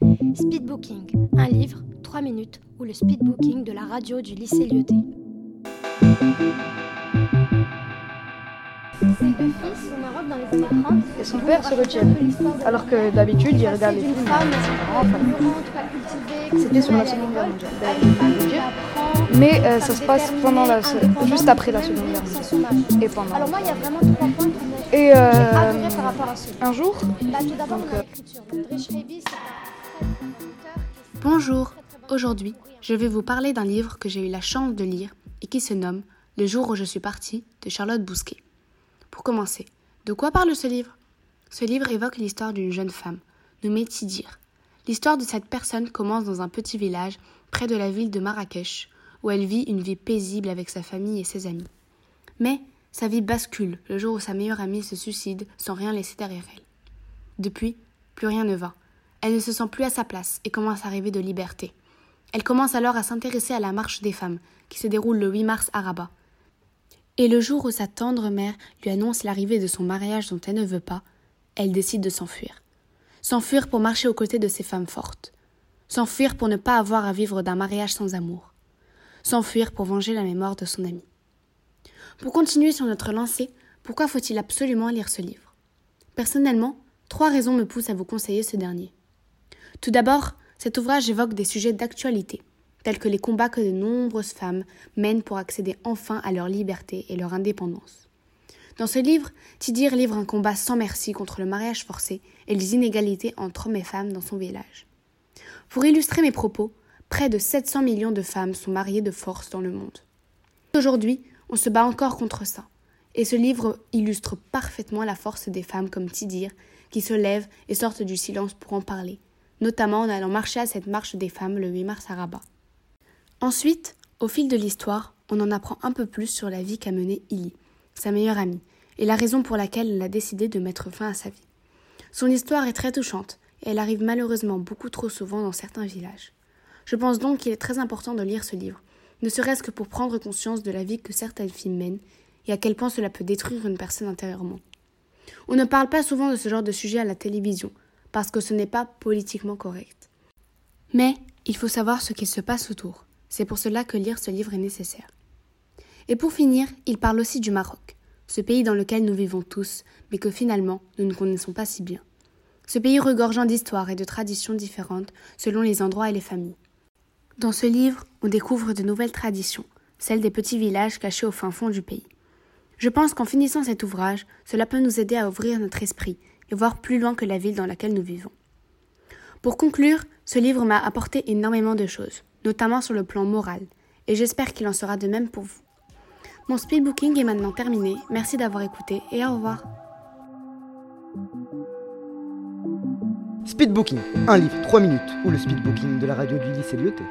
Speedbooking, un livre, 3 minutes, ou le speedbooking de la radio du lycée Lyoté. Et son père se retiennent. Alors que d'habitude, il regarde les films. C'était sur la Seconde Guerre mondiale. Mais euh, ça se passe pendant la, juste après la Seconde Guerre mondiale. Et pendant. Alors moi, il y a vraiment trois points qui me Et euh, adorés par rapport à ce un jour, Bah, tout d'abord, Donc, dans euh, l'écriture. C'est un Bonjour, aujourd'hui je vais vous parler d'un livre que j'ai eu la chance de lire et qui se nomme Le jour où je suis partie de Charlotte Bousquet. Pour commencer, de quoi parle ce livre? Ce livre évoque l'histoire d'une jeune femme, nommée Tidir. L'histoire de cette personne commence dans un petit village près de la ville de Marrakech, où elle vit une vie paisible avec sa famille et ses amis. Mais sa vie bascule le jour où sa meilleure amie se suicide sans rien laisser derrière elle. Depuis, plus rien ne va. Elle ne se sent plus à sa place et commence à rêver de liberté. Elle commence alors à s'intéresser à la marche des femmes, qui se déroule le 8 mars à Rabat. Et le jour où sa tendre mère lui annonce l'arrivée de son mariage dont elle ne veut pas, elle décide de s'enfuir. S'enfuir pour marcher aux côtés de ces femmes fortes. S'enfuir pour ne pas avoir à vivre d'un mariage sans amour. S'enfuir pour venger la mémoire de son ami. Pour continuer sur notre lancée, pourquoi faut-il absolument lire ce livre? Personnellement, trois raisons me poussent à vous conseiller ce dernier. Tout d'abord, cet ouvrage évoque des sujets d'actualité, tels que les combats que de nombreuses femmes mènent pour accéder enfin à leur liberté et leur indépendance. Dans ce livre, Tidir livre un combat sans merci contre le mariage forcé et les inégalités entre hommes et femmes dans son village. Pour illustrer mes propos, près de 700 millions de femmes sont mariées de force dans le monde. Aujourd'hui, on se bat encore contre ça. Et ce livre illustre parfaitement la force des femmes comme Tidir, qui se lèvent et sortent du silence pour en parler, notamment en allant marcher à cette marche des femmes le 8 mars à Rabat. Ensuite, au fil de l'histoire, on en apprend un peu plus sur la vie qu'a menée Illy, sa meilleure amie, et la raison pour laquelle elle a décidé de mettre fin à sa vie. Son histoire est très touchante, et elle arrive malheureusement beaucoup trop souvent dans certains villages. Je pense donc qu'il est très important de lire ce livre, ne serait-ce que pour prendre conscience de la vie que certaines filles mènent et à quel point cela peut détruire une personne intérieurement. On ne parle pas souvent de ce genre de sujet à la télévision, parce que ce n'est pas politiquement correct. Mais il faut savoir ce qu'il se passe autour. C'est pour cela que lire ce livre est nécessaire. Et pour finir, il parle aussi du Maroc, ce pays dans lequel nous vivons tous, mais que finalement nous ne connaissons pas si bien. Ce pays regorgeant d'histoires et de traditions différentes selon les endroits et les familles. Dans ce livre, on découvre de nouvelles traditions, celles des petits villages cachés au fin fond du pays. Je pense qu'en finissant cet ouvrage, cela peut nous aider à ouvrir notre esprit et voir plus loin que la ville dans laquelle nous vivons. Pour conclure, ce livre m'a apporté énormément de choses, notamment sur le plan moral, et j'espère qu'il en sera de même pour vous. Mon speedbooking est maintenant terminé, merci d'avoir écouté et au revoir. Speedbooking, un livre 3 minutes ou le speedbooking de la radio du lycée Lyoté.